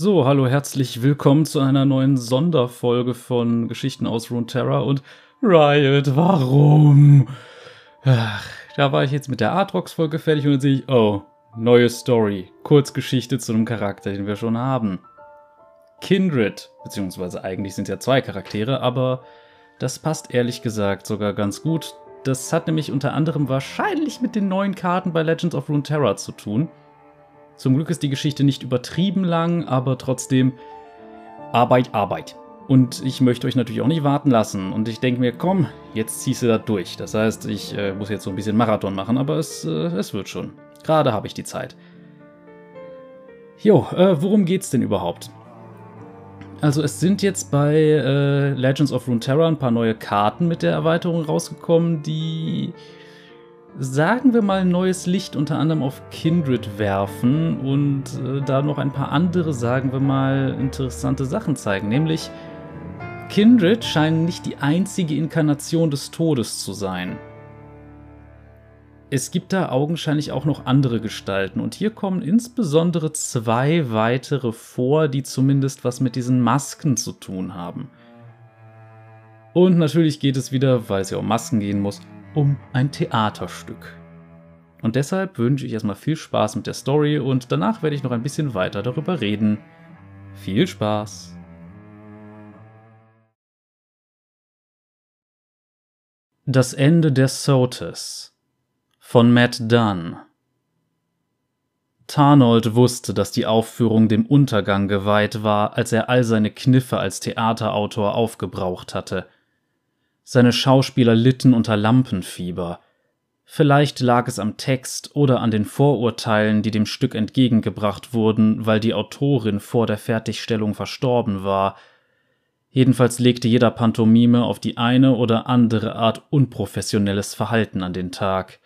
So, hallo, herzlich willkommen zu einer neuen Sonderfolge von Geschichten aus Runeterra und Riot, warum? Ach, da war ich jetzt mit der Aatrox-Folge fertig und dann sehe ich, oh, neue Story, Kurzgeschichte zu einem Charakter, den wir schon haben. Kindred, beziehungsweise eigentlich sind es ja zwei Charaktere, aber das passt ehrlich gesagt sogar ganz gut. Das hat nämlich unter anderem wahrscheinlich mit den neuen Karten bei Legends of Runeterra zu tun. Zum Glück ist die Geschichte nicht übertrieben lang, aber trotzdem Arbeit, Arbeit. Und ich möchte euch natürlich auch nicht warten lassen. Und ich denke mir, komm, jetzt ziehst du da durch. Das heißt, ich äh, muss jetzt so ein bisschen Marathon machen, aber es, äh, es wird schon. Gerade habe ich die Zeit. Jo, äh, worum geht's denn überhaupt? Also es sind jetzt bei äh, Legends of Runeterra ein paar neue Karten mit der Erweiterung rausgekommen, die sagen wir mal, neues Licht unter anderem auf Kindred werfen und äh, da noch ein paar andere, sagen wir mal, interessante Sachen zeigen. Nämlich, Kindred scheinen nicht die einzige Inkarnation des Todes zu sein. Es gibt da augenscheinlich auch noch andere Gestalten und hier kommen insbesondere zwei weitere vor, die zumindest was mit diesen Masken zu tun haben. Und natürlich geht es wieder, weil es ja um Masken gehen muss, um ein Theaterstück. Und deshalb wünsche ich erstmal viel Spaß mit der Story und danach werde ich noch ein bisschen weiter darüber reden. Viel Spaß! Das Ende der Sotes von Matt Dunn Tarnold wusste, dass die Aufführung dem Untergang geweiht war, als er all seine Kniffe als Theaterautor aufgebraucht hatte – seine Schauspieler litten unter Lampenfieber. Vielleicht lag es am Text oder an den Vorurteilen, die dem Stück entgegengebracht wurden, weil die Autorin vor der Fertigstellung verstorben war. Jedenfalls legte jeder Pantomime auf die eine oder andere Art unprofessionelles Verhalten an den Tag.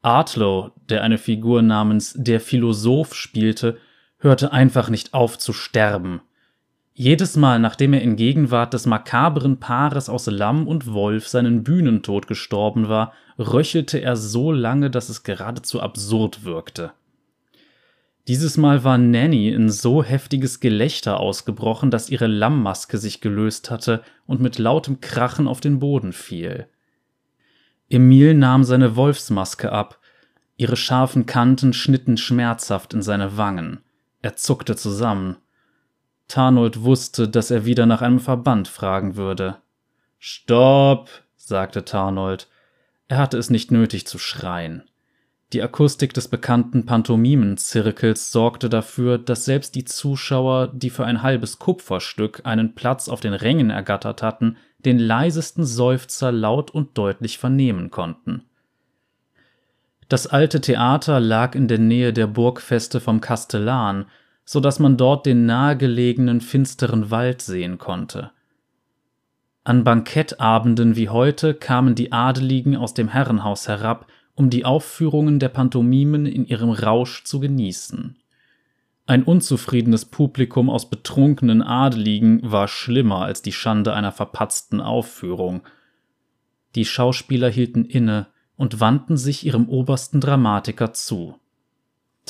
Artlow, der eine Figur namens der Philosoph spielte, hörte einfach nicht auf zu sterben. Jedes Mal, nachdem er in Gegenwart des makabren Paares aus Lamm und Wolf seinen Bühnentod gestorben war, röchelte er so lange, dass es geradezu absurd wirkte. Dieses Mal war Nanny in so heftiges Gelächter ausgebrochen, dass ihre Lammmaske sich gelöst hatte und mit lautem Krachen auf den Boden fiel. Emil nahm seine Wolfsmaske ab, ihre scharfen Kanten schnitten schmerzhaft in seine Wangen. Er zuckte zusammen. Tarnold wusste, dass er wieder nach einem Verband fragen würde. Stopp, sagte Tarnold. Er hatte es nicht nötig zu schreien. Die Akustik des bekannten Pantomimenzirkels sorgte dafür, dass selbst die Zuschauer, die für ein halbes Kupferstück einen Platz auf den Rängen ergattert hatten, den leisesten Seufzer laut und deutlich vernehmen konnten. Das alte Theater lag in der Nähe der Burgfeste vom Kastellan, so dass man dort den nahegelegenen finsteren Wald sehen konnte. An Bankettabenden wie heute kamen die Adeligen aus dem Herrenhaus herab, um die Aufführungen der Pantomimen in ihrem Rausch zu genießen. Ein unzufriedenes Publikum aus betrunkenen Adeligen war schlimmer als die Schande einer verpatzten Aufführung. Die Schauspieler hielten inne und wandten sich ihrem obersten Dramatiker zu.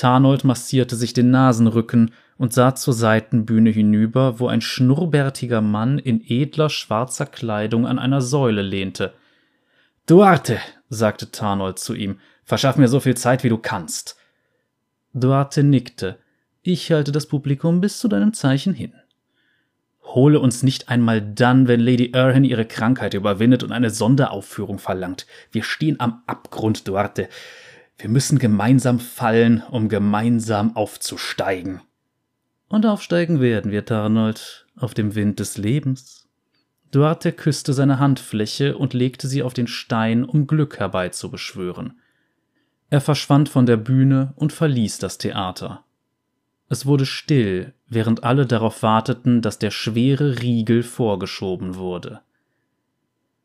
Tarnold massierte sich den Nasenrücken und sah zur Seitenbühne hinüber, wo ein schnurrbärtiger Mann in edler schwarzer Kleidung an einer Säule lehnte. Duarte, sagte Tarnold zu ihm, verschaff mir so viel Zeit, wie du kannst. Duarte nickte. Ich halte das Publikum bis zu deinem Zeichen hin. Hole uns nicht einmal dann, wenn Lady Erhin ihre Krankheit überwindet und eine Sonderaufführung verlangt. Wir stehen am Abgrund, Duarte. Wir müssen gemeinsam fallen, um gemeinsam aufzusteigen. Und aufsteigen werden wir, Tarnold, auf dem Wind des Lebens. Duarte küsste seine Handfläche und legte sie auf den Stein, um Glück herbeizubeschwören. Er verschwand von der Bühne und verließ das Theater. Es wurde still, während alle darauf warteten, dass der schwere Riegel vorgeschoben wurde.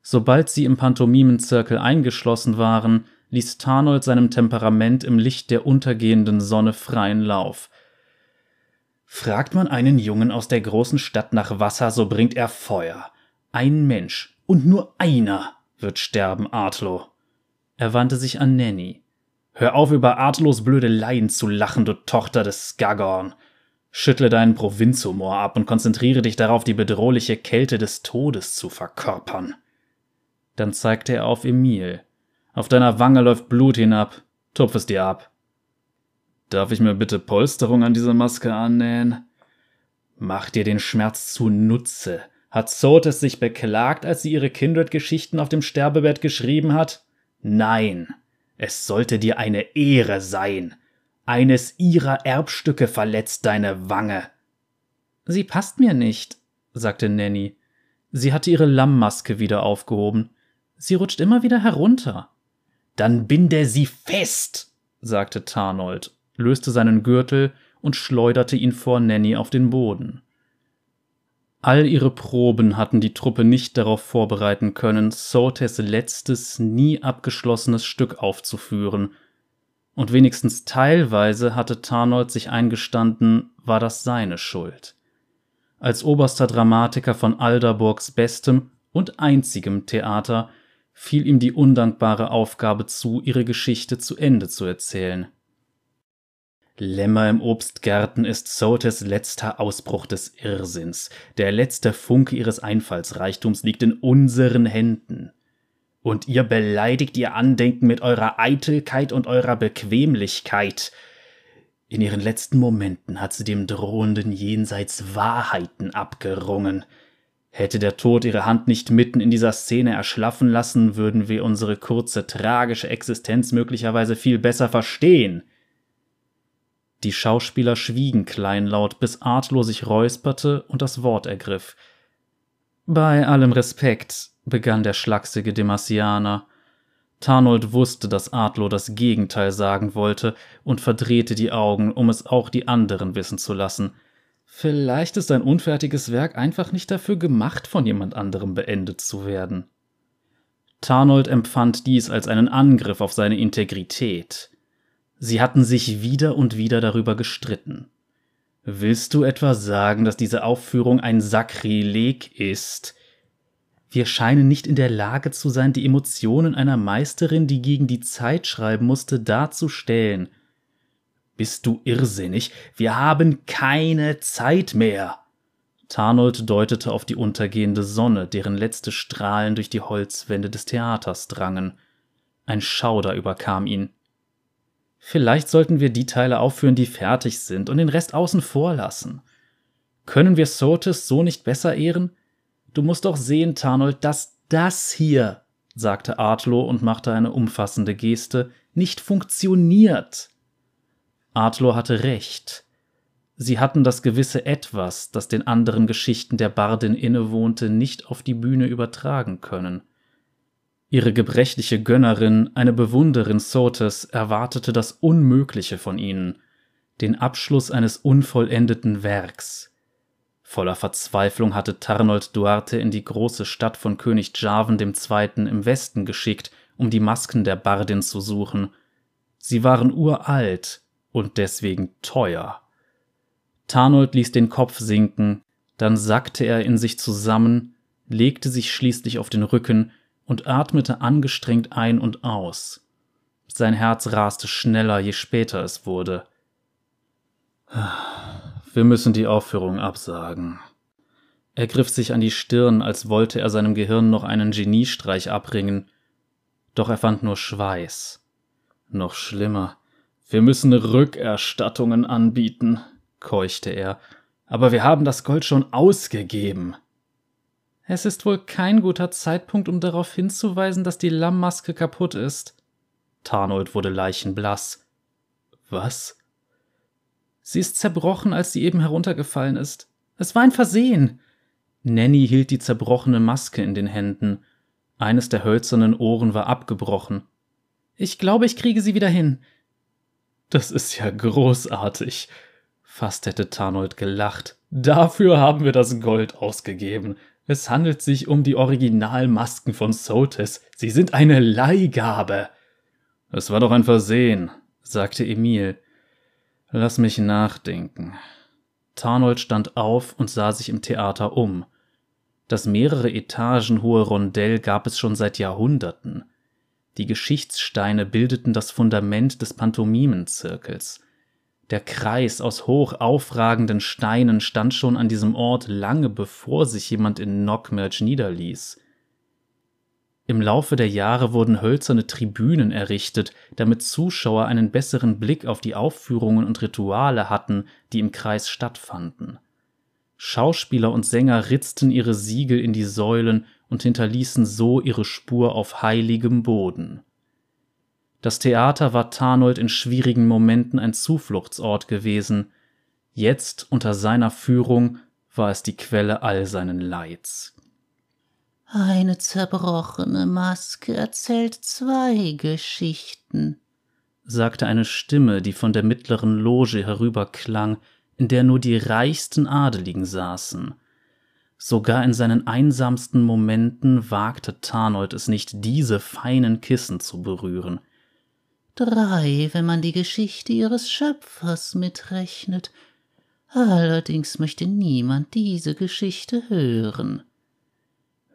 Sobald sie im Pantomimenzirkel eingeschlossen waren, ließ Tarnold seinem Temperament im Licht der untergehenden Sonne freien Lauf. Fragt man einen Jungen aus der großen Stadt nach Wasser, so bringt er Feuer. Ein Mensch, und nur einer, wird sterben, Artlo. Er wandte sich an Nanny. Hör auf, über Artlos blöde Laien zu lachen, du Tochter des Skagorn. Schüttle deinen Provinzhumor ab und konzentriere dich darauf, die bedrohliche Kälte des Todes zu verkörpern. Dann zeigte er auf Emil. Auf deiner Wange läuft Blut hinab. Tupf es dir ab. Darf ich mir bitte Polsterung an diese Maske annähen? Mach dir den Schmerz zunutze. Hat Sotes sich beklagt, als sie ihre Kindred-Geschichten auf dem Sterbebett geschrieben hat? Nein. Es sollte dir eine Ehre sein. Eines ihrer Erbstücke verletzt deine Wange. Sie passt mir nicht, sagte Nanny. Sie hatte ihre Lammmaske wieder aufgehoben. Sie rutscht immer wieder herunter. Dann binde sie fest, sagte Tarnold, löste seinen Gürtel und schleuderte ihn vor Nanny auf den Boden. All ihre Proben hatten die Truppe nicht darauf vorbereiten können, Sotes letztes, nie abgeschlossenes Stück aufzuführen, und wenigstens teilweise hatte Tarnold sich eingestanden, war das seine Schuld. Als oberster Dramatiker von Alderburgs bestem und einzigem Theater fiel ihm die undankbare Aufgabe zu, ihre Geschichte zu Ende zu erzählen. Lämmer im Obstgärten ist Sotes letzter Ausbruch des Irrsinns. Der letzte Funke ihres Einfallsreichtums liegt in unseren Händen und ihr beleidigt ihr Andenken mit eurer Eitelkeit und eurer Bequemlichkeit. In ihren letzten Momenten hat sie dem drohenden Jenseits Wahrheiten abgerungen. Hätte der Tod ihre Hand nicht mitten in dieser Szene erschlaffen lassen, würden wir unsere kurze, tragische Existenz möglicherweise viel besser verstehen. Die Schauspieler schwiegen kleinlaut, bis Artlo sich räusperte und das Wort ergriff. Bei allem Respekt, begann der schlachsige Demasianer. Tarnold wusste, dass Adlo das Gegenteil sagen wollte und verdrehte die Augen, um es auch die anderen wissen zu lassen. Vielleicht ist ein unfertiges Werk einfach nicht dafür gemacht, von jemand anderem beendet zu werden. Tarnold empfand dies als einen Angriff auf seine Integrität. Sie hatten sich wieder und wieder darüber gestritten. Willst du etwa sagen, dass diese Aufführung ein Sakrileg ist? Wir scheinen nicht in der Lage zu sein, die Emotionen einer Meisterin, die gegen die Zeit schreiben musste, darzustellen. Bist du irrsinnig? Wir haben keine Zeit mehr. Tarnold deutete auf die untergehende Sonne, deren letzte Strahlen durch die Holzwände des Theaters drangen. Ein Schauder überkam ihn. Vielleicht sollten wir die Teile aufführen, die fertig sind, und den Rest außen vor lassen. Können wir Sotis so nicht besser ehren? Du musst doch sehen, Tarnold, dass das hier, sagte Artlo und machte eine umfassende Geste, nicht funktioniert. Artlo hatte recht. Sie hatten das gewisse Etwas, das den anderen Geschichten der Bardin innewohnte, nicht auf die Bühne übertragen können. Ihre gebrechliche Gönnerin, eine Bewunderin Sotes, erwartete das Unmögliche von ihnen, den Abschluss eines unvollendeten Werks. Voller Verzweiflung hatte Tarnold Duarte in die große Stadt von König Jarvan II. im Westen geschickt, um die Masken der Bardin zu suchen. Sie waren uralt und deswegen teuer. Tarnold ließ den Kopf sinken, dann sackte er in sich zusammen, legte sich schließlich auf den Rücken und atmete angestrengt ein und aus. Sein Herz raste schneller, je später es wurde. Wir müssen die Aufführung absagen. Er griff sich an die Stirn, als wollte er seinem Gehirn noch einen Geniestreich abringen, doch er fand nur Schweiß. Noch schlimmer, wir müssen Rückerstattungen anbieten, keuchte er, aber wir haben das Gold schon ausgegeben. Es ist wohl kein guter Zeitpunkt, um darauf hinzuweisen, dass die Lammmaske kaputt ist. Tarnold wurde leichenblass. Was? Sie ist zerbrochen, als sie eben heruntergefallen ist. Es war ein Versehen. Nanny hielt die zerbrochene Maske in den Händen. Eines der hölzernen Ohren war abgebrochen. Ich glaube, ich kriege sie wieder hin. Das ist ja großartig. Fast hätte Tarnold gelacht. Dafür haben wir das Gold ausgegeben. Es handelt sich um die Originalmasken von Sotes. Sie sind eine Leihgabe. Es war doch ein Versehen, sagte Emil. Lass mich nachdenken. Tarnold stand auf und sah sich im Theater um. Das mehrere Etagen hohe Rondell gab es schon seit Jahrhunderten. Die Geschichtssteine bildeten das Fundament des Pantomimenzirkels. Der Kreis aus hoch aufragenden Steinen stand schon an diesem Ort lange bevor sich jemand in Knockmerch niederließ. Im Laufe der Jahre wurden hölzerne Tribünen errichtet, damit Zuschauer einen besseren Blick auf die Aufführungen und Rituale hatten, die im Kreis stattfanden. Schauspieler und Sänger ritzten ihre Siegel in die Säulen und hinterließen so ihre Spur auf heiligem Boden. Das Theater war Tarnold in schwierigen Momenten ein Zufluchtsort gewesen, jetzt unter seiner Führung war es die Quelle all seinen Leids. Eine zerbrochene Maske erzählt zwei Geschichten, sagte eine Stimme, die von der mittleren Loge herüberklang, in der nur die reichsten Adeligen saßen. Sogar in seinen einsamsten Momenten wagte Tarnold es nicht, diese feinen Kissen zu berühren. Drei, wenn man die Geschichte ihres Schöpfers mitrechnet. Allerdings möchte niemand diese Geschichte hören.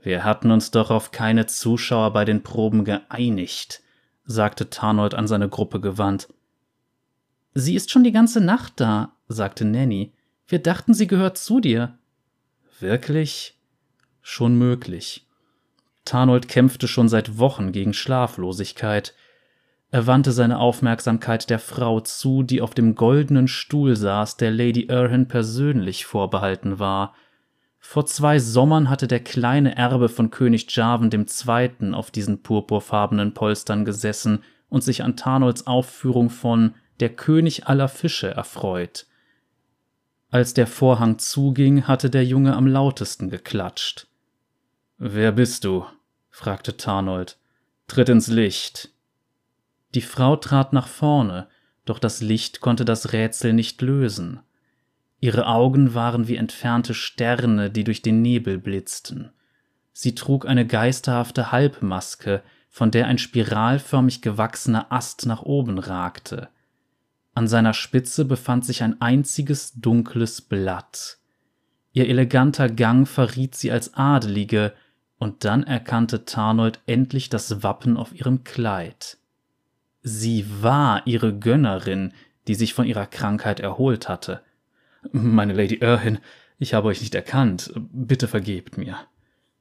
Wir hatten uns doch auf keine Zuschauer bei den Proben geeinigt, sagte Tarnold an seine Gruppe gewandt. Sie ist schon die ganze Nacht da, sagte Nanny. Wir dachten, sie gehört zu dir. Wirklich? Schon möglich. Tarnold kämpfte schon seit Wochen gegen Schlaflosigkeit. Er wandte seine Aufmerksamkeit der Frau zu, die auf dem goldenen Stuhl saß, der Lady Erhan persönlich vorbehalten war. Vor zwei Sommern hatte der kleine Erbe von König Jarvan II. auf diesen purpurfarbenen Polstern gesessen und sich an Tarnolds Aufführung von Der König aller Fische erfreut. Als der Vorhang zuging, hatte der Junge am lautesten geklatscht. Wer bist du? fragte Tarnold. Tritt ins Licht. Die Frau trat nach vorne, doch das Licht konnte das Rätsel nicht lösen. Ihre Augen waren wie entfernte Sterne, die durch den Nebel blitzten. Sie trug eine geisterhafte Halbmaske, von der ein spiralförmig gewachsener Ast nach oben ragte. An seiner Spitze befand sich ein einziges dunkles Blatt. Ihr eleganter Gang verriet sie als Adelige, und dann erkannte Tarnold endlich das Wappen auf ihrem Kleid. Sie war ihre Gönnerin, die sich von ihrer Krankheit erholt hatte. Meine Lady Erhin, ich habe euch nicht erkannt. Bitte vergebt mir.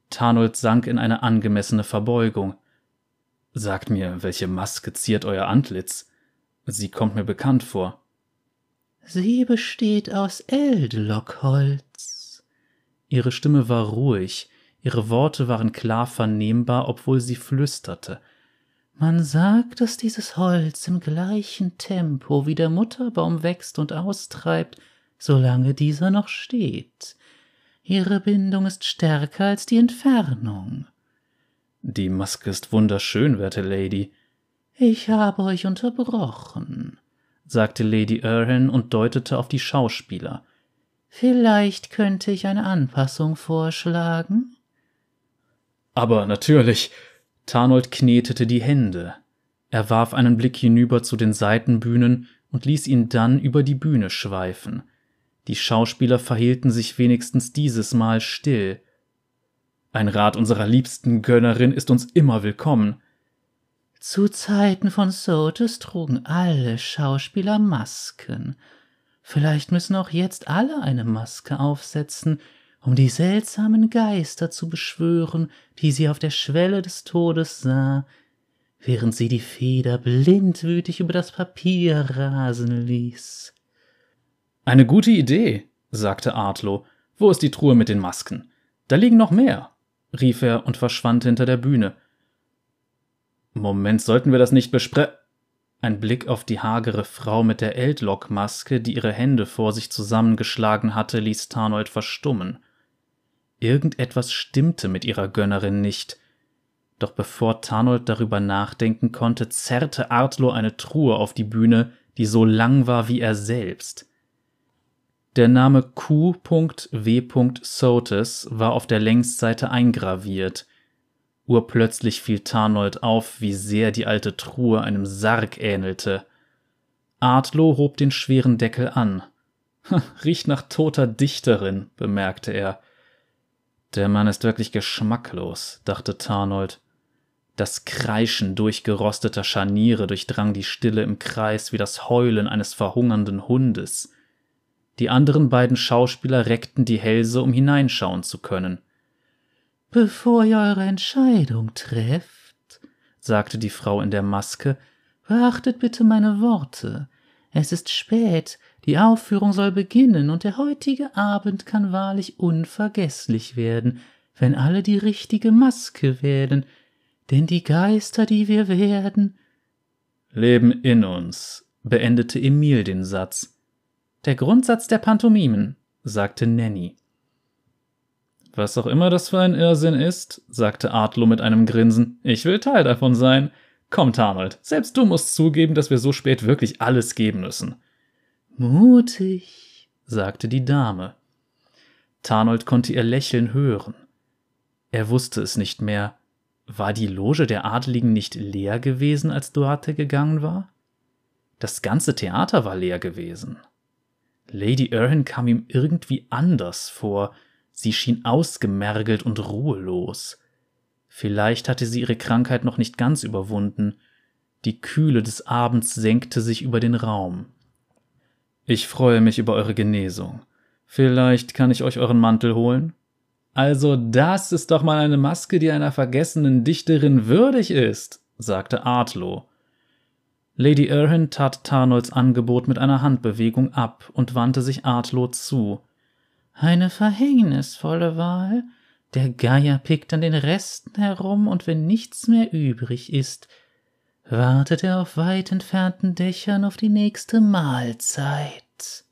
Tarnold sank in eine angemessene Verbeugung. Sagt mir, welche Maske ziert euer Antlitz? Sie kommt mir bekannt vor. Sie besteht aus Eldlockholz. Ihre Stimme war ruhig, ihre Worte waren klar vernehmbar, obwohl sie flüsterte. Man sagt, dass dieses Holz im gleichen Tempo wie der Mutterbaum wächst und austreibt, solange dieser noch steht. Ihre Bindung ist stärker als die Entfernung. Die Maske ist wunderschön, werte Lady. Ich habe euch unterbrochen, sagte Lady Erhan und deutete auf die Schauspieler. Vielleicht könnte ich eine Anpassung vorschlagen? Aber natürlich, Tarnold knetete die Hände. Er warf einen Blick hinüber zu den Seitenbühnen und ließ ihn dann über die Bühne schweifen. Die Schauspieler verhielten sich wenigstens dieses Mal still. Ein Rat unserer liebsten Gönnerin ist uns immer willkommen. Zu Zeiten von Sotes trugen alle Schauspieler Masken. Vielleicht müssen auch jetzt alle eine Maske aufsetzen, um die seltsamen Geister zu beschwören, die sie auf der Schwelle des Todes sah, während sie die Feder blindwütig über das Papier rasen ließ. Eine gute Idee, sagte Artlo. Wo ist die Truhe mit den Masken? Da liegen noch mehr, rief er und verschwand hinter der Bühne. Moment, sollten wir das nicht bespre. Ein Blick auf die hagere Frau mit der Eldlock-Maske, die ihre Hände vor sich zusammengeschlagen hatte, ließ Tarnold verstummen. Irgendetwas stimmte mit ihrer Gönnerin nicht. Doch bevor Tarnold darüber nachdenken konnte, zerrte Artlo eine Truhe auf die Bühne, die so lang war wie er selbst. Der Name Q.W. Sotes war auf der Längsseite eingraviert. Urplötzlich fiel Tarnold auf, wie sehr die alte Truhe einem Sarg ähnelte. Artlo hob den schweren Deckel an. Riecht nach toter Dichterin, bemerkte er. Der Mann ist wirklich geschmacklos, dachte Tarnold. Das Kreischen durchgerosteter Scharniere durchdrang die Stille im Kreis wie das Heulen eines verhungernden Hundes. Die anderen beiden Schauspieler reckten die Hälse, um hineinschauen zu können. Bevor ihr eure Entscheidung trefft, sagte die Frau in der Maske, beachtet bitte meine Worte. Es ist spät, die Aufführung soll beginnen, und der heutige Abend kann wahrlich unvergesslich werden, wenn alle die richtige Maske wählen, denn die Geister, die wir werden, leben in uns, beendete Emil den Satz. Der Grundsatz der Pantomimen, sagte Nanny. Was auch immer das für ein Irrsinn ist, sagte Artlo mit einem Grinsen, ich will Teil davon sein. Kommt, Arnold, selbst du musst zugeben, dass wir so spät wirklich alles geben müssen. Mutig, sagte die Dame. Tarnold konnte ihr Lächeln hören. Er wusste es nicht mehr. War die Loge der Adeligen nicht leer gewesen, als Duarte gegangen war? Das ganze Theater war leer gewesen. Lady Erhin kam ihm irgendwie anders vor, sie schien ausgemergelt und ruhelos. Vielleicht hatte sie ihre Krankheit noch nicht ganz überwunden. Die Kühle des Abends senkte sich über den Raum. Ich freue mich über eure Genesung. Vielleicht kann ich euch euren Mantel holen? Also das ist doch mal eine Maske, die einer vergessenen Dichterin würdig ist, sagte Artlow. Lady Erhin tat Tarnolds Angebot mit einer Handbewegung ab und wandte sich Artlow zu. Eine verhängnisvolle Wahl. Der Geier pickt an den Resten herum, und wenn nichts mehr übrig ist, wartet er auf weit entfernten Dächern auf die nächste Mahlzeit.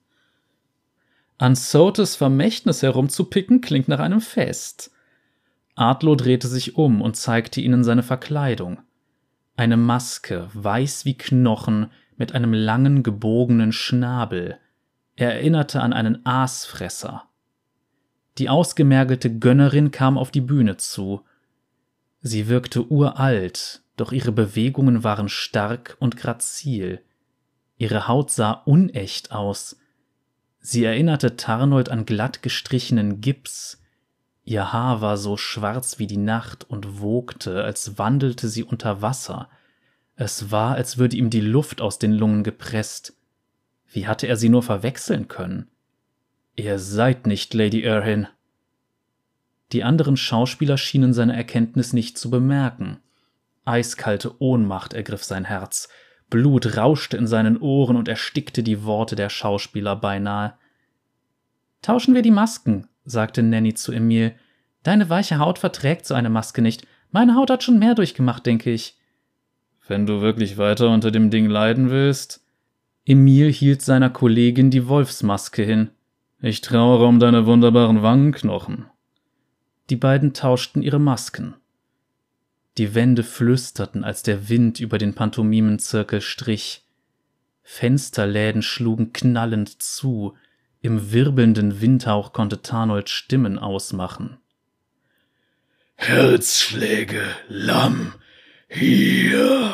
An Sotes Vermächtnis herumzupicken klingt nach einem Fest. Adlo drehte sich um und zeigte ihnen seine Verkleidung. Eine Maske, weiß wie Knochen, mit einem langen gebogenen Schnabel. Er erinnerte an einen Aasfresser. Die ausgemergelte Gönnerin kam auf die Bühne zu. Sie wirkte uralt, doch ihre Bewegungen waren stark und grazil. Ihre Haut sah unecht aus, Sie erinnerte Tarnold an glatt gestrichenen Gips. Ihr Haar war so schwarz wie die Nacht und wogte, als wandelte sie unter Wasser. Es war, als würde ihm die Luft aus den Lungen gepresst. Wie hatte er sie nur verwechseln können? Ihr seid nicht Lady Erhin. Die anderen Schauspieler schienen seine Erkenntnis nicht zu bemerken. Eiskalte Ohnmacht ergriff sein Herz. Blut rauschte in seinen Ohren und erstickte die Worte der Schauspieler beinahe. Tauschen wir die Masken, sagte Nanny zu Emil. Deine weiche Haut verträgt so eine Maske nicht. Meine Haut hat schon mehr durchgemacht, denke ich. Wenn du wirklich weiter unter dem Ding leiden willst. Emil hielt seiner Kollegin die Wolfsmaske hin. Ich trauere um deine wunderbaren Wangenknochen. Die beiden tauschten ihre Masken. Die Wände flüsterten, als der Wind über den Pantomimenzirkel strich. Fensterläden schlugen knallend zu, im wirbelnden Windhauch konnte Tarnold Stimmen ausmachen. Herzschläge, Lamm, hier,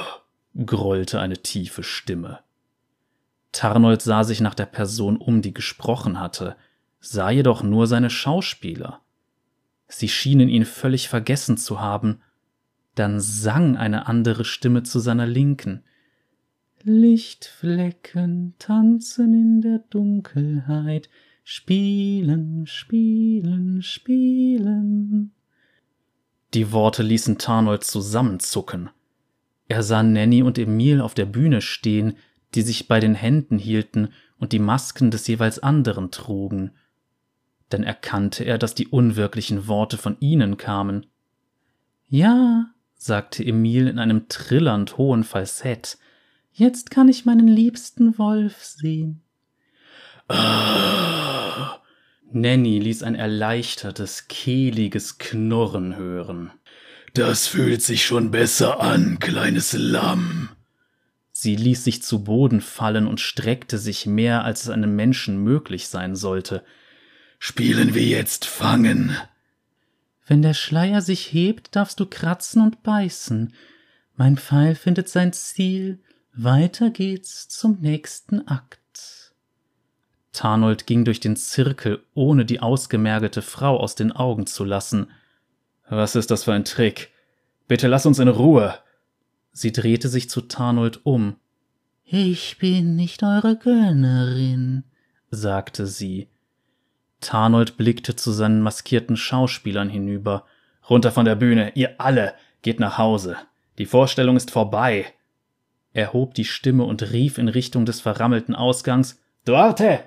grollte eine tiefe Stimme. Tarnold sah sich nach der Person um, die gesprochen hatte, sah jedoch nur seine Schauspieler. Sie schienen ihn völlig vergessen zu haben, dann sang eine andere Stimme zu seiner Linken. Lichtflecken tanzen in der Dunkelheit, spielen, spielen, spielen. Die Worte ließen Tarnold zusammenzucken. Er sah Nanny und Emil auf der Bühne stehen, die sich bei den Händen hielten und die Masken des jeweils anderen trugen. Dann erkannte er, dass die unwirklichen Worte von ihnen kamen. Ja, sagte Emil in einem trillernd hohen Falsett. Jetzt kann ich meinen liebsten Wolf sehen. Ah. Nanny ließ ein erleichtertes, kehliges Knurren hören. Das fühlt sich schon besser an, kleines Lamm. Sie ließ sich zu Boden fallen und streckte sich mehr, als es einem Menschen möglich sein sollte. Spielen wir jetzt Fangen. Wenn der Schleier sich hebt, darfst du kratzen und beißen. Mein Pfeil findet sein Ziel. Weiter geht's zum nächsten Akt. Tarnold ging durch den Zirkel, ohne die ausgemergelte Frau aus den Augen zu lassen. Was ist das für ein Trick? Bitte lass uns in Ruhe. Sie drehte sich zu Tarnold um. Ich bin nicht eure Gönnerin, sagte sie. Tarnold blickte zu seinen maskierten Schauspielern hinüber. Runter von der Bühne, ihr alle, geht nach Hause. Die Vorstellung ist vorbei. Er hob die Stimme und rief in Richtung des verrammelten Ausgangs Duarte.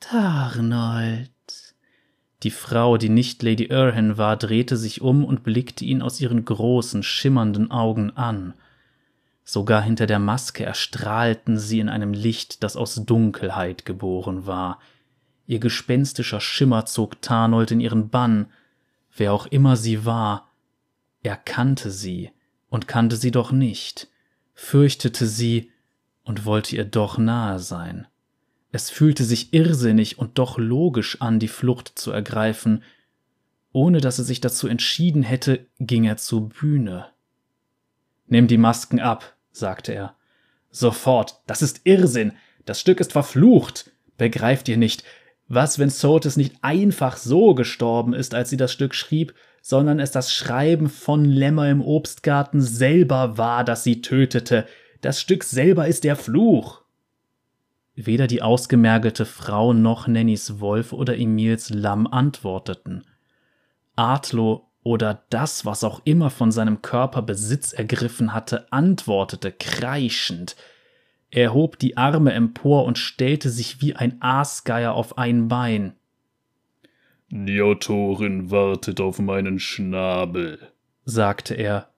Tarnold. Die Frau, die nicht Lady Erhan war, drehte sich um und blickte ihn aus ihren großen, schimmernden Augen an. Sogar hinter der Maske erstrahlten sie in einem Licht, das aus Dunkelheit geboren war. Ihr gespenstischer Schimmer zog Tarnold in ihren Bann. Wer auch immer sie war, er kannte sie und kannte sie doch nicht, fürchtete sie und wollte ihr doch nahe sein. Es fühlte sich irrsinnig und doch logisch an, die Flucht zu ergreifen. Ohne dass er sich dazu entschieden hätte, ging er zur Bühne. Nimm die Masken ab, sagte er. Sofort, das ist Irrsinn, das Stück ist verflucht. Begreift ihr nicht, was, wenn Sotis nicht einfach so gestorben ist, als sie das Stück schrieb, sondern es das Schreiben von Lämmer im Obstgarten selber war, das sie tötete. Das Stück selber ist der Fluch. Weder die ausgemergelte Frau noch Nennys Wolf oder Emils Lamm antworteten. Artlo oder das, was auch immer von seinem Körper Besitz ergriffen hatte, antwortete kreischend. Er hob die Arme empor und stellte sich wie ein Aasgeier auf ein Bein. Die Autorin wartet auf meinen Schnabel, sagte er.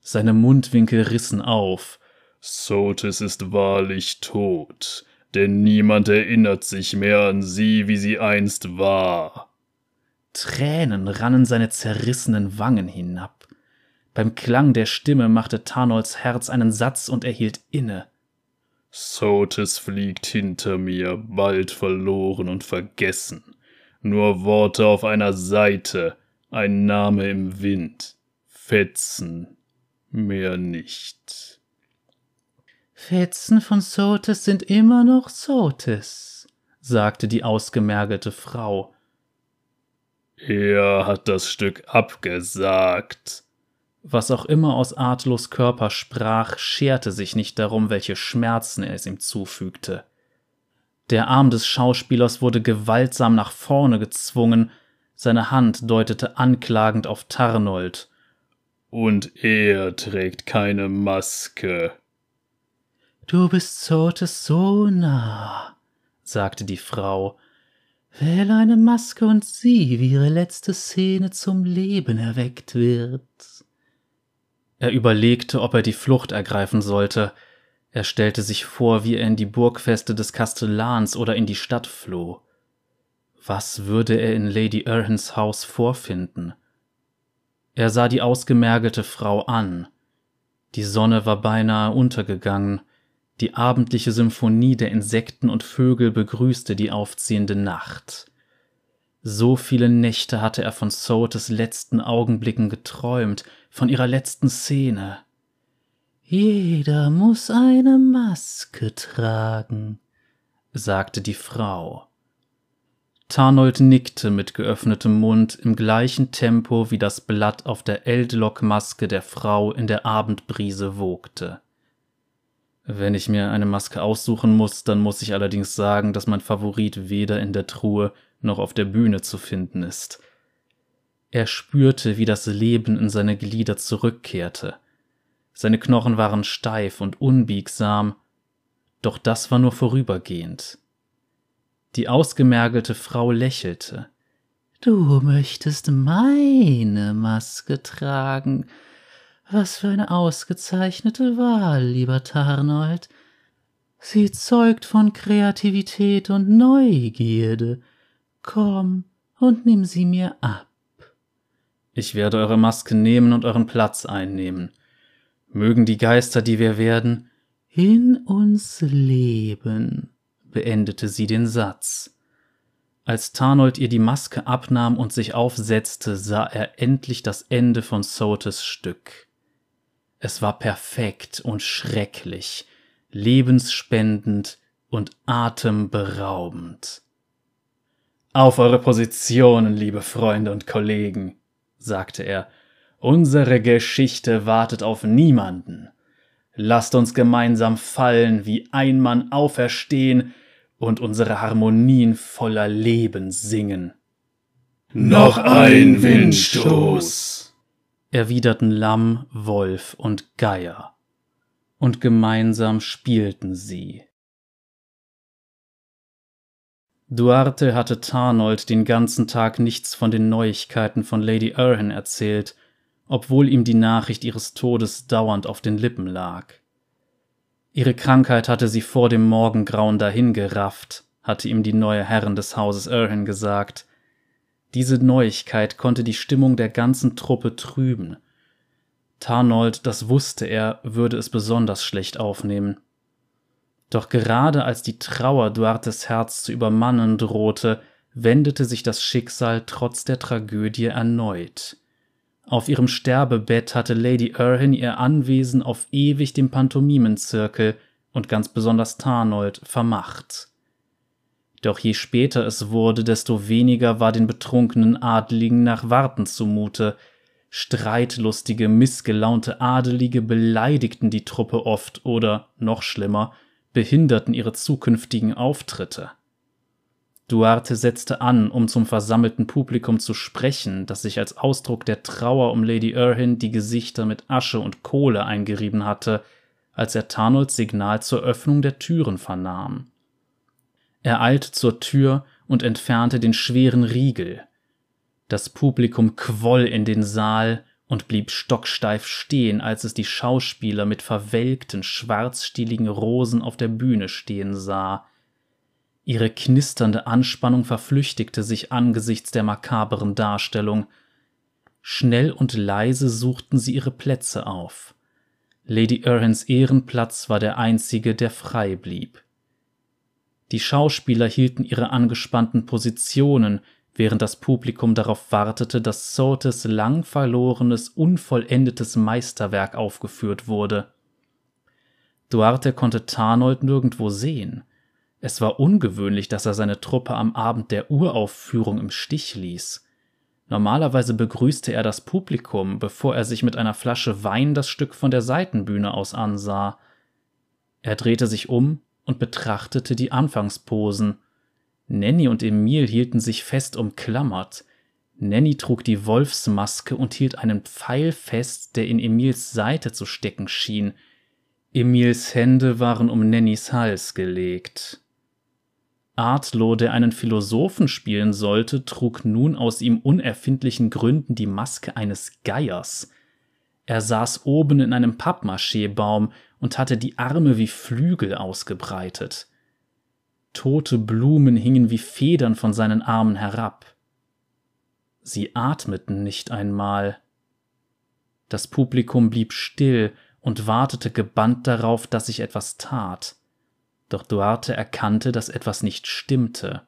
Seine Mundwinkel rissen auf. Sotis ist wahrlich tot denn niemand erinnert sich mehr an sie, wie sie einst war. Tränen rannen seine zerrissenen Wangen hinab. Beim Klang der Stimme machte Tarnolds Herz einen Satz und er hielt inne. Sotes fliegt hinter mir, bald verloren und vergessen. Nur Worte auf einer Seite, ein Name im Wind. Fetzen, mehr nicht. Fetzen von Sotes sind immer noch Sotes, sagte die ausgemergelte Frau. Er hat das Stück abgesagt. Was auch immer aus Artlos Körper sprach, scherte sich nicht darum, welche Schmerzen er es ihm zufügte. Der Arm des Schauspielers wurde gewaltsam nach vorne gezwungen, seine Hand deutete anklagend auf Tarnold. Und er trägt keine Maske. Du bist Sotes so nah, sagte die Frau. Wähle eine Maske und sieh, wie ihre letzte Szene zum Leben erweckt wird. Er überlegte, ob er die Flucht ergreifen sollte. Er stellte sich vor, wie er in die Burgfeste des Kastellans oder in die Stadt floh. Was würde er in Lady Erhans Haus vorfinden? Er sah die ausgemergelte Frau an. Die Sonne war beinahe untergegangen, die abendliche Symphonie der Insekten und Vögel begrüßte die aufziehende Nacht. So viele Nächte hatte er von Sotes letzten Augenblicken geträumt, von ihrer letzten Szene. Jeder muss eine Maske tragen, sagte die Frau. Tarnold nickte mit geöffnetem Mund im gleichen Tempo, wie das Blatt auf der Eldlock-Maske der Frau in der Abendbrise wogte. Wenn ich mir eine Maske aussuchen muss, dann muss ich allerdings sagen, dass mein Favorit weder in der Truhe noch auf der Bühne zu finden ist. Er spürte, wie das Leben in seine Glieder zurückkehrte. Seine Knochen waren steif und unbiegsam, doch das war nur vorübergehend. Die ausgemergelte Frau lächelte. Du möchtest meine Maske tragen, was für eine ausgezeichnete Wahl, lieber Tarnold. Sie zeugt von Kreativität und Neugierde. Komm und nimm sie mir ab. Ich werde eure Maske nehmen und euren Platz einnehmen. Mögen die Geister, die wir werden, in uns leben, beendete sie den Satz. Als Tarnold ihr die Maske abnahm und sich aufsetzte, sah er endlich das Ende von Sotes Stück. Es war perfekt und schrecklich, lebensspendend und atemberaubend. Auf eure Positionen, liebe Freunde und Kollegen, sagte er, Unsere Geschichte wartet auf niemanden. Lasst uns gemeinsam fallen, wie ein Mann auferstehen und unsere Harmonien voller Leben singen. Noch ein Windstoß, erwiderten Lamm, Wolf und Geier, und gemeinsam spielten sie. Duarte hatte Tarnold den ganzen Tag nichts von den Neuigkeiten von Lady Erhan erzählt, obwohl ihm die Nachricht ihres Todes dauernd auf den Lippen lag. Ihre Krankheit hatte sie vor dem Morgengrauen dahingerafft, hatte ihm die neue Herrin des Hauses Erhan gesagt. Diese Neuigkeit konnte die Stimmung der ganzen Truppe trüben. Tarnold, das wusste er, würde es besonders schlecht aufnehmen. Doch gerade als die Trauer Duartes Herz zu übermannen drohte, wendete sich das Schicksal trotz der Tragödie erneut. Auf ihrem Sterbebett hatte Lady Erhin ihr Anwesen auf ewig dem Pantomimenzirkel und ganz besonders Tarnold vermacht. Doch je später es wurde, desto weniger war den betrunkenen Adligen nach Warten zumute. Streitlustige, missgelaunte Adelige beleidigten die Truppe oft oder, noch schlimmer, behinderten ihre zukünftigen Auftritte. Duarte setzte an, um zum versammelten Publikum zu sprechen, das sich als Ausdruck der Trauer um Lady Erhin die Gesichter mit Asche und Kohle eingerieben hatte, als er Tarnolds Signal zur Öffnung der Türen vernahm. Er eilte zur Tür und entfernte den schweren Riegel. Das Publikum quoll in den Saal und blieb stocksteif stehen, als es die Schauspieler mit verwelkten, schwarzstieligen Rosen auf der Bühne stehen sah, Ihre knisternde Anspannung verflüchtigte sich angesichts der makaberen Darstellung. Schnell und leise suchten sie ihre Plätze auf. Lady Erhans Ehrenplatz war der einzige, der frei blieb. Die Schauspieler hielten ihre angespannten Positionen, während das Publikum darauf wartete, dass Sotes lang verlorenes, unvollendetes Meisterwerk aufgeführt wurde. Duarte konnte Tarnold nirgendwo sehen. Es war ungewöhnlich, dass er seine Truppe am Abend der Uraufführung im Stich ließ. Normalerweise begrüßte er das Publikum, bevor er sich mit einer Flasche Wein das Stück von der Seitenbühne aus ansah. Er drehte sich um und betrachtete die Anfangsposen. Nenny und Emil hielten sich fest umklammert. Nenny trug die Wolfsmaske und hielt einen Pfeil fest, der in Emils Seite zu stecken schien. Emils Hände waren um Nennys Hals gelegt. Artlo, der einen Philosophen spielen sollte, trug nun aus ihm unerfindlichen Gründen die Maske eines Geiers. Er saß oben in einem Pappmaché-Baum und hatte die Arme wie Flügel ausgebreitet. Tote Blumen hingen wie Federn von seinen Armen herab. Sie atmeten nicht einmal. Das Publikum blieb still und wartete gebannt darauf, dass sich etwas tat doch Duarte erkannte, dass etwas nicht stimmte.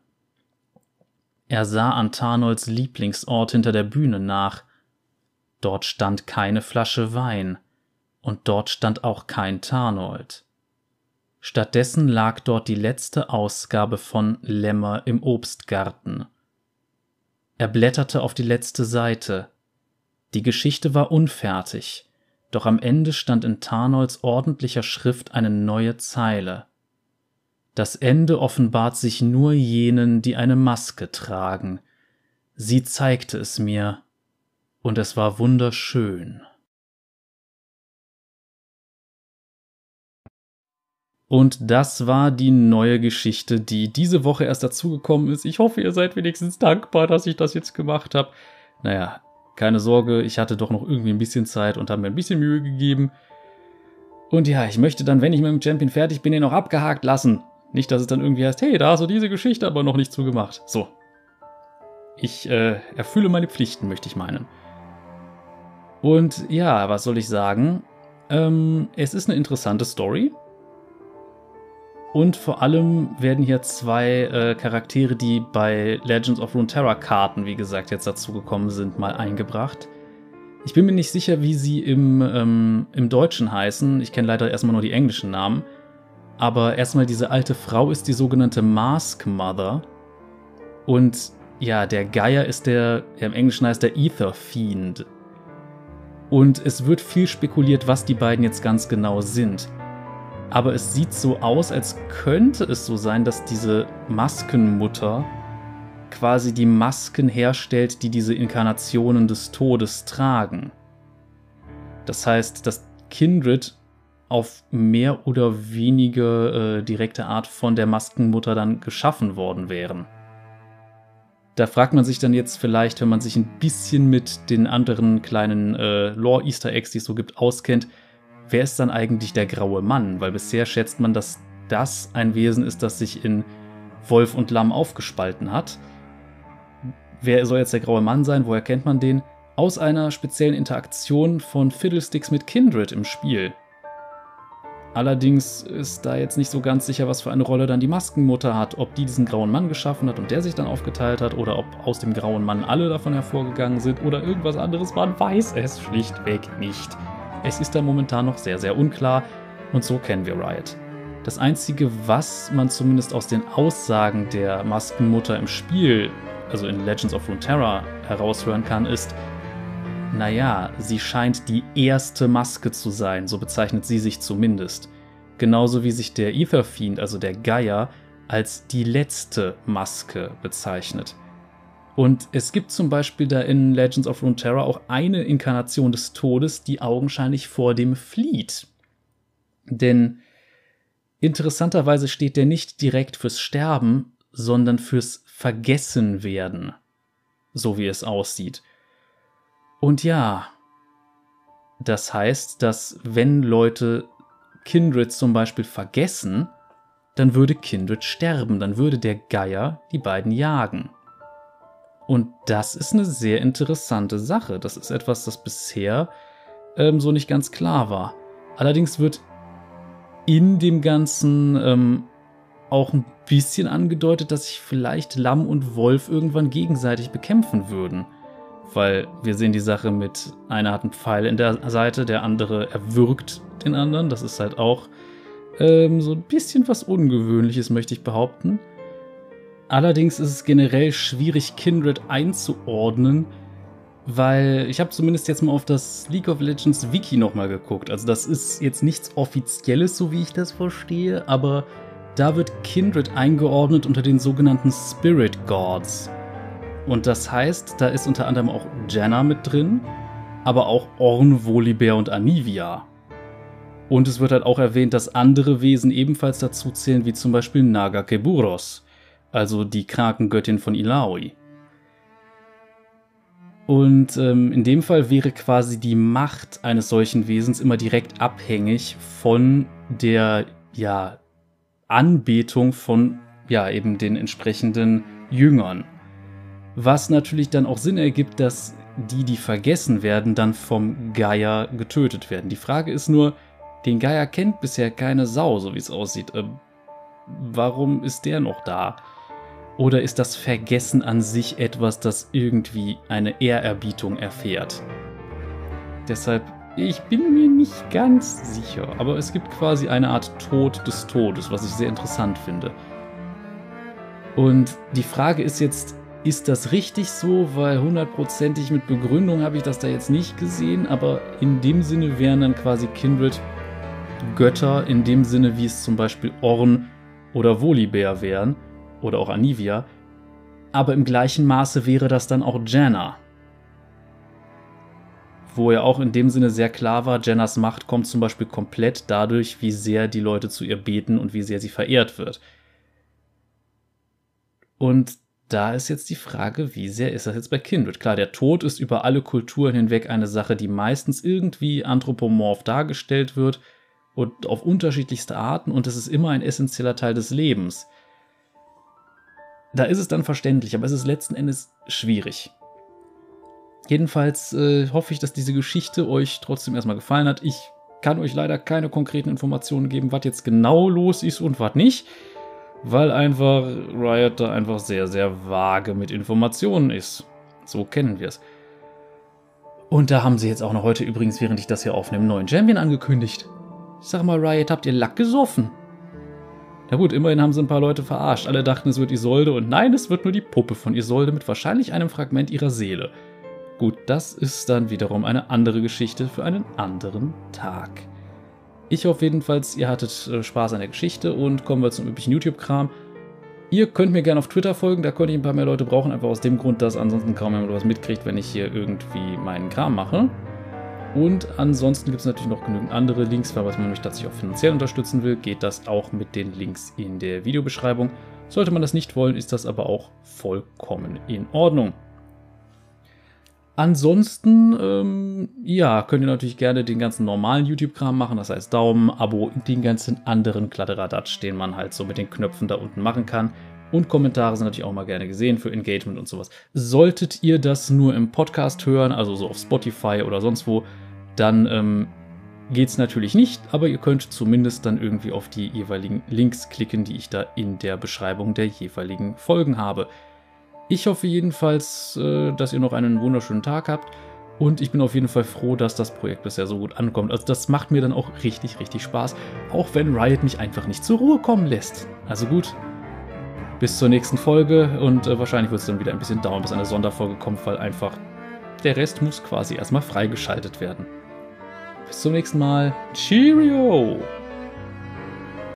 Er sah an Tarnolds Lieblingsort hinter der Bühne nach. Dort stand keine Flasche Wein, und dort stand auch kein Tarnold. Stattdessen lag dort die letzte Ausgabe von Lämmer im Obstgarten. Er blätterte auf die letzte Seite. Die Geschichte war unfertig, doch am Ende stand in Tarnolds ordentlicher Schrift eine neue Zeile. Das Ende offenbart sich nur jenen, die eine Maske tragen. Sie zeigte es mir, und es war wunderschön. Und das war die neue Geschichte, die diese Woche erst dazugekommen ist. Ich hoffe, ihr seid wenigstens dankbar, dass ich das jetzt gemacht habe. Naja, keine Sorge, ich hatte doch noch irgendwie ein bisschen Zeit und habe mir ein bisschen Mühe gegeben. Und ja, ich möchte dann, wenn ich mit dem Champion fertig bin, ihn noch abgehakt lassen. Nicht, dass es dann irgendwie heißt, hey, da hast du diese Geschichte aber noch nicht zugemacht. So. Ich äh, erfülle meine Pflichten, möchte ich meinen. Und ja, was soll ich sagen? Ähm, es ist eine interessante Story. Und vor allem werden hier zwei äh, Charaktere, die bei Legends of Runeterra Karten, wie gesagt, jetzt dazugekommen sind, mal eingebracht. Ich bin mir nicht sicher, wie sie im, ähm, im Deutschen heißen. Ich kenne leider erstmal nur die englischen Namen. Aber erstmal, diese alte Frau ist die sogenannte Mask Mother. Und ja, der Geier ist der, im Englischen heißt der Ether Fiend. Und es wird viel spekuliert, was die beiden jetzt ganz genau sind. Aber es sieht so aus, als könnte es so sein, dass diese Maskenmutter quasi die Masken herstellt, die diese Inkarnationen des Todes tragen. Das heißt, dass Kindred auf mehr oder weniger äh, direkte Art von der Maskenmutter dann geschaffen worden wären. Da fragt man sich dann jetzt vielleicht, wenn man sich ein bisschen mit den anderen kleinen äh, Lore-Easter Eggs, die es so gibt, auskennt, wer ist dann eigentlich der graue Mann? Weil bisher schätzt man, dass das ein Wesen ist, das sich in Wolf und Lamm aufgespalten hat. Wer soll jetzt der graue Mann sein? Woher kennt man den? Aus einer speziellen Interaktion von Fiddlesticks mit Kindred im Spiel. Allerdings ist da jetzt nicht so ganz sicher, was für eine Rolle dann die Maskenmutter hat. Ob die diesen grauen Mann geschaffen hat und der sich dann aufgeteilt hat oder ob aus dem grauen Mann alle davon hervorgegangen sind oder irgendwas anderes. Man weiß es schlichtweg nicht. Es ist da momentan noch sehr, sehr unklar und so kennen wir Riot. Das Einzige, was man zumindest aus den Aussagen der Maskenmutter im Spiel, also in Legends of Runeterra, heraushören kann, ist, naja, sie scheint die erste Maske zu sein, so bezeichnet sie sich zumindest. Genauso wie sich der Etherfiend, also der Geier, als die letzte Maske bezeichnet. Und es gibt zum Beispiel da in Legends of Runeterra auch eine Inkarnation des Todes, die augenscheinlich vor dem flieht. Denn interessanterweise steht der nicht direkt fürs Sterben, sondern fürs Vergessenwerden, so wie es aussieht. Und ja, das heißt, dass wenn Leute Kindred zum Beispiel vergessen, dann würde Kindred sterben, dann würde der Geier die beiden jagen. Und das ist eine sehr interessante Sache. Das ist etwas, das bisher ähm, so nicht ganz klar war. Allerdings wird in dem Ganzen ähm, auch ein bisschen angedeutet, dass sich vielleicht Lamm und Wolf irgendwann gegenseitig bekämpfen würden weil wir sehen die Sache mit, einer hat einen Pfeil in der Seite, der andere erwürgt den anderen. Das ist halt auch ähm, so ein bisschen was Ungewöhnliches, möchte ich behaupten. Allerdings ist es generell schwierig, Kindred einzuordnen, weil ich habe zumindest jetzt mal auf das League of Legends Wiki nochmal geguckt. Also das ist jetzt nichts Offizielles, so wie ich das verstehe, aber da wird Kindred eingeordnet unter den sogenannten Spirit Gods. Und das heißt, da ist unter anderem auch Janna mit drin, aber auch Orn, Volibear und Anivia. Und es wird halt auch erwähnt, dass andere Wesen ebenfalls dazu zählen, wie zum Beispiel Naga Keburos, also die Krakengöttin von Ilaoi. Und ähm, in dem Fall wäre quasi die Macht eines solchen Wesens immer direkt abhängig von der ja, Anbetung von ja eben den entsprechenden Jüngern. Was natürlich dann auch Sinn ergibt, dass die, die vergessen werden, dann vom Geier getötet werden. Die Frage ist nur, den Geier kennt bisher keine Sau, so wie es aussieht. Ähm, warum ist der noch da? Oder ist das Vergessen an sich etwas, das irgendwie eine Ehrerbietung erfährt? Deshalb, ich bin mir nicht ganz sicher, aber es gibt quasi eine Art Tod des Todes, was ich sehr interessant finde. Und die Frage ist jetzt, ist das richtig so? Weil hundertprozentig mit Begründung habe ich das da jetzt nicht gesehen, aber in dem Sinne wären dann quasi Kindred Götter, in dem Sinne, wie es zum Beispiel Orn oder Volibear wären, oder auch Anivia, aber im gleichen Maße wäre das dann auch Janna. Wo ja auch in dem Sinne sehr klar war, Jennas Macht kommt zum Beispiel komplett dadurch, wie sehr die Leute zu ihr beten und wie sehr sie verehrt wird. Und da ist jetzt die Frage, wie sehr ist das jetzt bei Kindred? Klar, der Tod ist über alle Kulturen hinweg eine Sache, die meistens irgendwie anthropomorph dargestellt wird und auf unterschiedlichste Arten und es ist immer ein essentieller Teil des Lebens. Da ist es dann verständlich, aber es ist letzten Endes schwierig. Jedenfalls äh, hoffe ich, dass diese Geschichte euch trotzdem erstmal gefallen hat. Ich kann euch leider keine konkreten Informationen geben, was jetzt genau los ist und was nicht weil einfach Riot da einfach sehr, sehr vage mit Informationen ist. So kennen wir es. Und da haben sie jetzt auch noch heute übrigens, während ich das hier aufnehme, einen neuen Champion angekündigt. Ich sag mal, Riot, habt ihr Lack gesoffen? Na gut, immerhin haben sie ein paar Leute verarscht. Alle dachten, es wird Isolde und nein, es wird nur die Puppe von Isolde mit wahrscheinlich einem Fragment ihrer Seele. gut, das ist dann wiederum eine andere Geschichte für einen anderen Tag. Ich hoffe jedenfalls, ihr hattet äh, Spaß an der Geschichte und kommen wir zum üblichen YouTube-Kram. Ihr könnt mir gerne auf Twitter folgen, da könnte ich ein paar mehr Leute brauchen, einfach aus dem Grund, dass ansonsten kaum jemand was mitkriegt, wenn ich hier irgendwie meinen Kram mache. Und ansonsten gibt es natürlich noch genügend andere Links, falls man mich tatsächlich auch finanziell unterstützen will, geht das auch mit den Links in der Videobeschreibung. Sollte man das nicht wollen, ist das aber auch vollkommen in Ordnung. Ansonsten, ähm, ja, könnt ihr natürlich gerne den ganzen normalen YouTube-Kram machen, das heißt Daumen, Abo, den ganzen anderen Kladderadatsch, den man halt so mit den Knöpfen da unten machen kann. Und Kommentare sind natürlich auch mal gerne gesehen für Engagement und sowas. Solltet ihr das nur im Podcast hören, also so auf Spotify oder sonst wo, dann ähm, geht es natürlich nicht, aber ihr könnt zumindest dann irgendwie auf die jeweiligen Links klicken, die ich da in der Beschreibung der jeweiligen Folgen habe. Ich hoffe jedenfalls, äh, dass ihr noch einen wunderschönen Tag habt. Und ich bin auf jeden Fall froh, dass das Projekt bisher so gut ankommt. Also das macht mir dann auch richtig, richtig Spaß. Auch wenn Riot mich einfach nicht zur Ruhe kommen lässt. Also gut, bis zur nächsten Folge. Und äh, wahrscheinlich wird es dann wieder ein bisschen dauern, bis eine Sonderfolge kommt, weil einfach der Rest muss quasi erstmal freigeschaltet werden. Bis zum nächsten Mal. Cheerio!